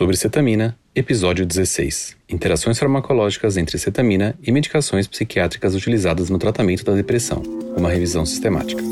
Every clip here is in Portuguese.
Sobre cetamina, episódio 16: Interações farmacológicas entre cetamina e medicações psiquiátricas utilizadas no tratamento da depressão. Uma revisão sistemática.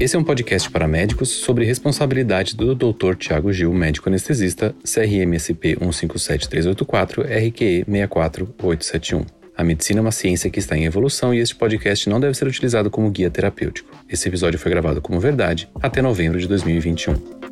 Esse é um podcast para médicos sobre responsabilidade do Dr. Tiago Gil, médico anestesista, CRMSP 157384, RQE 64871. A medicina é uma ciência que está em evolução e este podcast não deve ser utilizado como guia terapêutico. Esse episódio foi gravado como verdade até novembro de 2021.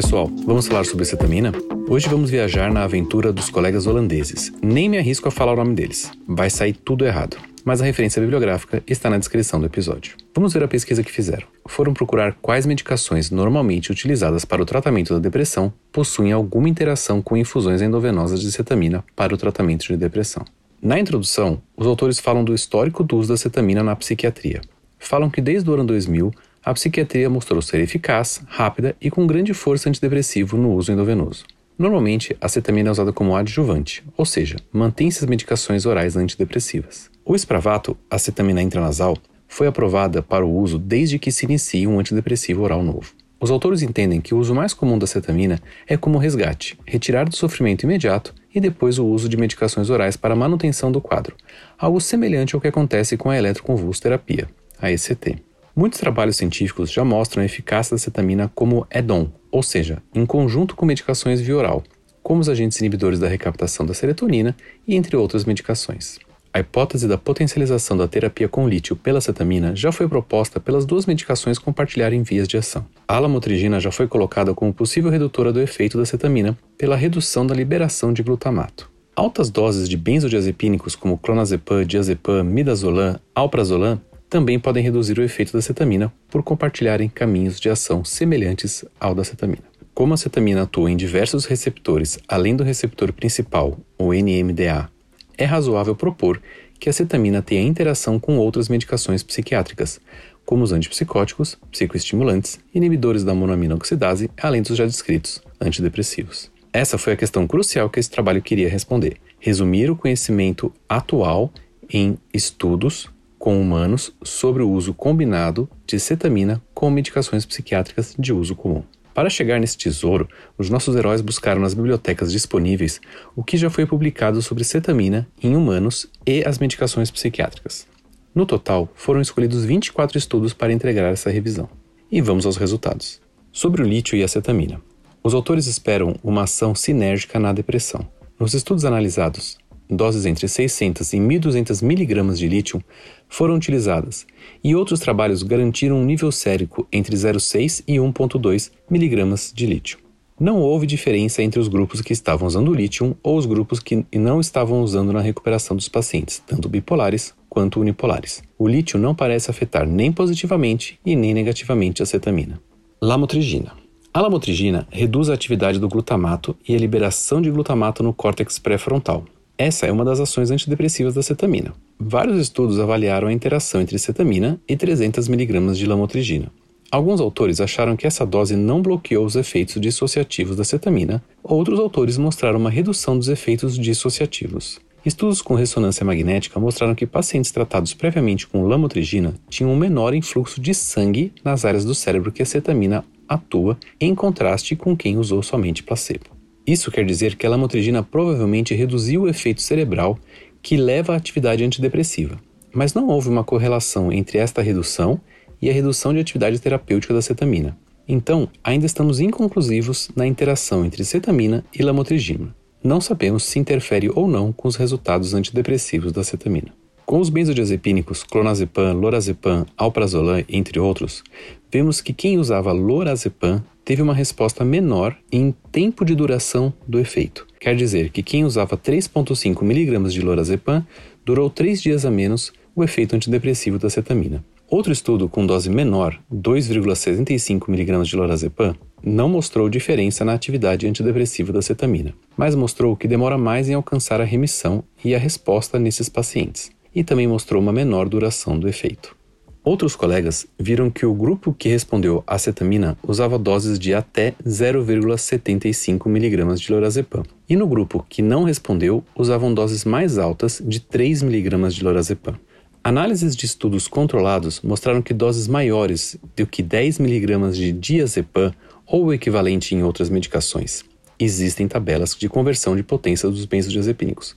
Pessoal, vamos falar sobre cetamina? Hoje vamos viajar na aventura dos colegas holandeses. Nem me arrisco a falar o nome deles, vai sair tudo errado. Mas a referência bibliográfica está na descrição do episódio. Vamos ver a pesquisa que fizeram. Foram procurar quais medicações normalmente utilizadas para o tratamento da depressão possuem alguma interação com infusões endovenosas de cetamina para o tratamento de depressão. Na introdução, os autores falam do histórico do uso da cetamina na psiquiatria. Falam que desde o ano 2000 a psiquiatria mostrou ser eficaz, rápida e com grande força antidepressivo no uso endovenoso. Normalmente, a cetamina é usada como adjuvante, ou seja, mantém-se as medicações orais antidepressivas. O Spravato, a cetamina intranasal, foi aprovada para o uso desde que se inicie um antidepressivo oral novo. Os autores entendem que o uso mais comum da cetamina é como resgate, retirar do sofrimento imediato e depois o uso de medicações orais para manutenção do quadro, algo semelhante ao que acontece com a eletroconvulsoterapia, a ECT. Muitos trabalhos científicos já mostram a eficácia da cetamina como add-on, ou seja, em conjunto com medicações via oral, como os agentes inibidores da recaptação da serotonina e entre outras medicações. A hipótese da potencialização da terapia com lítio pela cetamina já foi proposta pelas duas medicações compartilharem vias de ação. A lamotrigina já foi colocada como possível redutora do efeito da cetamina pela redução da liberação de glutamato. Altas doses de benzodiazepínicos como clonazepam, diazepam, midazolam, alprazolam também podem reduzir o efeito da cetamina por compartilharem caminhos de ação semelhantes ao da cetamina. Como a cetamina atua em diversos receptores além do receptor principal, o NMDA, é razoável propor que a cetamina tenha interação com outras medicações psiquiátricas, como os antipsicóticos, psicoestimulantes, inibidores da monoamina oxidase, além dos já descritos antidepressivos. Essa foi a questão crucial que esse trabalho queria responder: resumir o conhecimento atual em estudos com humanos sobre o uso combinado de cetamina com medicações psiquiátricas de uso comum. Para chegar nesse tesouro, os nossos heróis buscaram nas bibliotecas disponíveis o que já foi publicado sobre cetamina em humanos e as medicações psiquiátricas. No total, foram escolhidos 24 estudos para entregar essa revisão. E vamos aos resultados. Sobre o lítio e a cetamina. Os autores esperam uma ação sinérgica na depressão. Nos estudos analisados, doses entre 600 e 1.200 miligramas de lítio foram utilizadas, e outros trabalhos garantiram um nível sérico entre 0,6 e 1,2 miligramas de lítio. Não houve diferença entre os grupos que estavam usando lítio ou os grupos que não estavam usando na recuperação dos pacientes, tanto bipolares quanto unipolares. O lítio não parece afetar nem positivamente e nem negativamente a cetamina. Lamotrigina. A lamotrigina reduz a atividade do glutamato e a liberação de glutamato no córtex pré-frontal, essa é uma das ações antidepressivas da cetamina. Vários estudos avaliaram a interação entre cetamina e 300 mg de lamotrigina. Alguns autores acharam que essa dose não bloqueou os efeitos dissociativos da cetamina, outros autores mostraram uma redução dos efeitos dissociativos. Estudos com ressonância magnética mostraram que pacientes tratados previamente com lamotrigina tinham um menor influxo de sangue nas áreas do cérebro que a cetamina atua, em contraste com quem usou somente placebo. Isso quer dizer que a lamotrigina provavelmente reduziu o efeito cerebral que leva à atividade antidepressiva, mas não houve uma correlação entre esta redução e a redução de atividade terapêutica da cetamina. Então, ainda estamos inconclusivos na interação entre cetamina e lamotrigina. Não sabemos se interfere ou não com os resultados antidepressivos da cetamina. Com os benzodiazepínicos clonazepam, lorazepam, alprazolam, entre outros, vemos que quem usava lorazepam teve uma resposta menor em tempo de duração do efeito. Quer dizer que quem usava 3,5 mg de lorazepam durou 3 dias a menos o efeito antidepressivo da cetamina. Outro estudo com dose menor, 2,65 mg de lorazepam, não mostrou diferença na atividade antidepressiva da cetamina, mas mostrou que demora mais em alcançar a remissão e a resposta nesses pacientes e também mostrou uma menor duração do efeito. Outros colegas viram que o grupo que respondeu à cetamina usava doses de até 0,75 mg de lorazepam, e no grupo que não respondeu usavam doses mais altas de 3 mg de lorazepam. Análises de estudos controlados mostraram que doses maiores do que 10 mg de diazepam ou o equivalente em outras medicações, existem tabelas de conversão de potência dos benzodiazepínicos,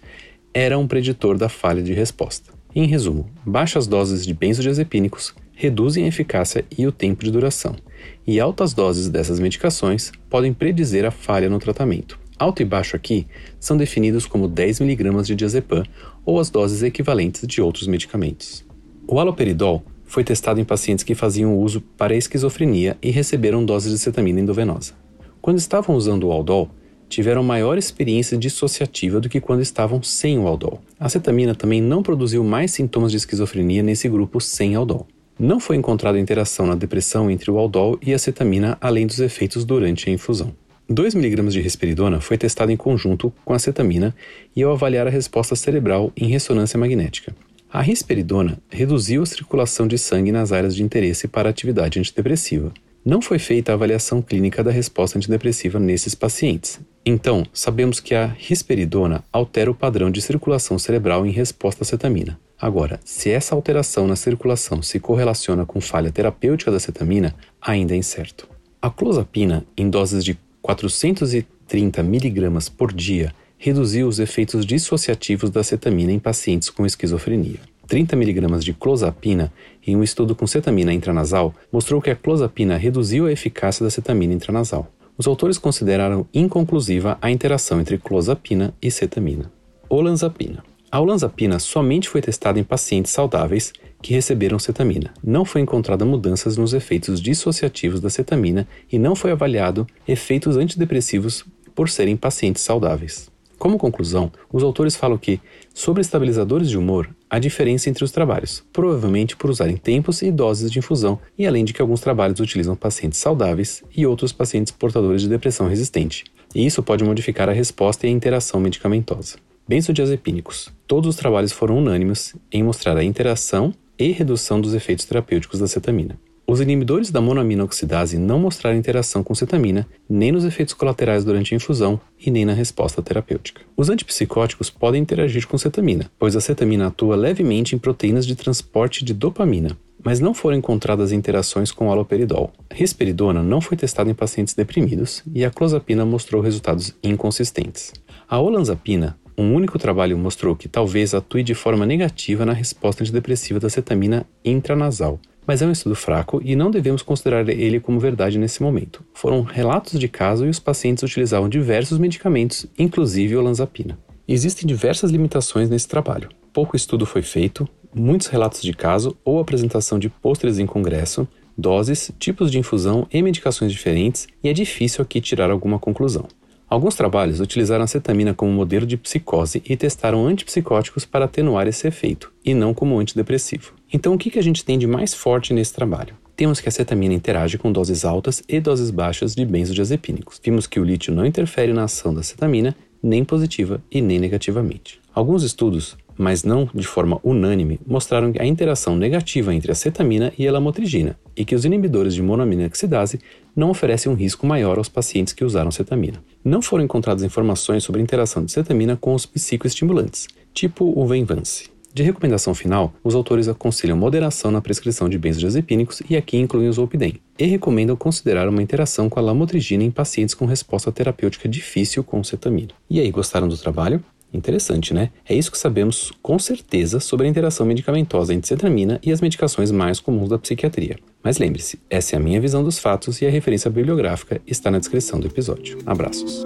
era um preditor da falha de resposta. Em resumo, baixas doses de benzodiazepínicos reduzem a eficácia e o tempo de duração, e altas doses dessas medicações podem predizer a falha no tratamento. Alto e baixo aqui são definidos como 10 mg de diazepam ou as doses equivalentes de outros medicamentos. O haloperidol foi testado em pacientes que faziam uso para esquizofrenia e receberam doses de cetamina endovenosa. Quando estavam usando o aldol, tiveram maior experiência dissociativa do que quando estavam sem o aldol. A cetamina também não produziu mais sintomas de esquizofrenia nesse grupo sem aldol. Não foi encontrada interação na depressão entre o aldol e a cetamina, além dos efeitos durante a infusão. 2 mg de risperidona foi testado em conjunto com a cetamina e ao avaliar a resposta cerebral em ressonância magnética. A risperidona reduziu a circulação de sangue nas áreas de interesse para a atividade antidepressiva. Não foi feita a avaliação clínica da resposta antidepressiva nesses pacientes, então, sabemos que a risperidona altera o padrão de circulação cerebral em resposta à cetamina. Agora, se essa alteração na circulação se correlaciona com falha terapêutica da cetamina, ainda é incerto. A clozapina, em doses de 430 mg por dia, reduziu os efeitos dissociativos da cetamina em pacientes com esquizofrenia. 30 mg de clozapina em um estudo com cetamina intranasal mostrou que a clozapina reduziu a eficácia da cetamina intranasal os autores consideraram inconclusiva a interação entre clozapina e cetamina. Olanzapina. A olanzapina somente foi testada em pacientes saudáveis que receberam cetamina. Não foi encontrada mudanças nos efeitos dissociativos da cetamina e não foi avaliado efeitos antidepressivos por serem pacientes saudáveis. Como conclusão, os autores falam que, sobre estabilizadores de humor, há diferença entre os trabalhos, provavelmente por usarem tempos e doses de infusão, e além de que alguns trabalhos utilizam pacientes saudáveis e outros pacientes portadores de depressão resistente, e isso pode modificar a resposta e a interação medicamentosa. Benzodiazepínicos. Todos os trabalhos foram unânimes em mostrar a interação e redução dos efeitos terapêuticos da cetamina. Os inibidores da monoaminoxidase não mostraram interação com cetamina, nem nos efeitos colaterais durante a infusão e nem na resposta terapêutica. Os antipsicóticos podem interagir com cetamina, pois a cetamina atua levemente em proteínas de transporte de dopamina, mas não foram encontradas interações com o aloperidol. A risperidona não foi testada em pacientes deprimidos e a clozapina mostrou resultados inconsistentes. A olanzapina um único trabalho mostrou que talvez atue de forma negativa na resposta antidepressiva da cetamina intranasal, mas é um estudo fraco e não devemos considerar ele como verdade nesse momento. Foram relatos de caso e os pacientes utilizavam diversos medicamentos, inclusive olanzapina. Existem diversas limitações nesse trabalho. Pouco estudo foi feito, muitos relatos de caso ou apresentação de pôsteres em congresso, doses, tipos de infusão e medicações diferentes, e é difícil aqui tirar alguma conclusão. Alguns trabalhos utilizaram a cetamina como modelo de psicose e testaram antipsicóticos para atenuar esse efeito, e não como antidepressivo. Então, o que a gente tem de mais forte nesse trabalho? Temos que a cetamina interage com doses altas e doses baixas de benzodiazepínicos. Vimos que o lítio não interfere na ação da cetamina, nem positiva e nem negativamente. Alguns estudos mas não de forma unânime, mostraram a interação negativa entre a cetamina e a lamotrigina e que os inibidores de monoaminoxidase não oferecem um risco maior aos pacientes que usaram cetamina. Não foram encontradas informações sobre a interação de cetamina com os psicoestimulantes, tipo o Venvance. De recomendação final, os autores aconselham moderação na prescrição de benzodiazepínicos e aqui incluem o Zolpidem, e recomendam considerar uma interação com a lamotrigina em pacientes com resposta terapêutica difícil com cetamina. E aí, gostaram do trabalho? Interessante, né? É isso que sabemos com certeza sobre a interação medicamentosa entre cetramina e as medicações mais comuns da psiquiatria. Mas lembre-se, essa é a minha visão dos fatos e a referência bibliográfica está na descrição do episódio. Abraços.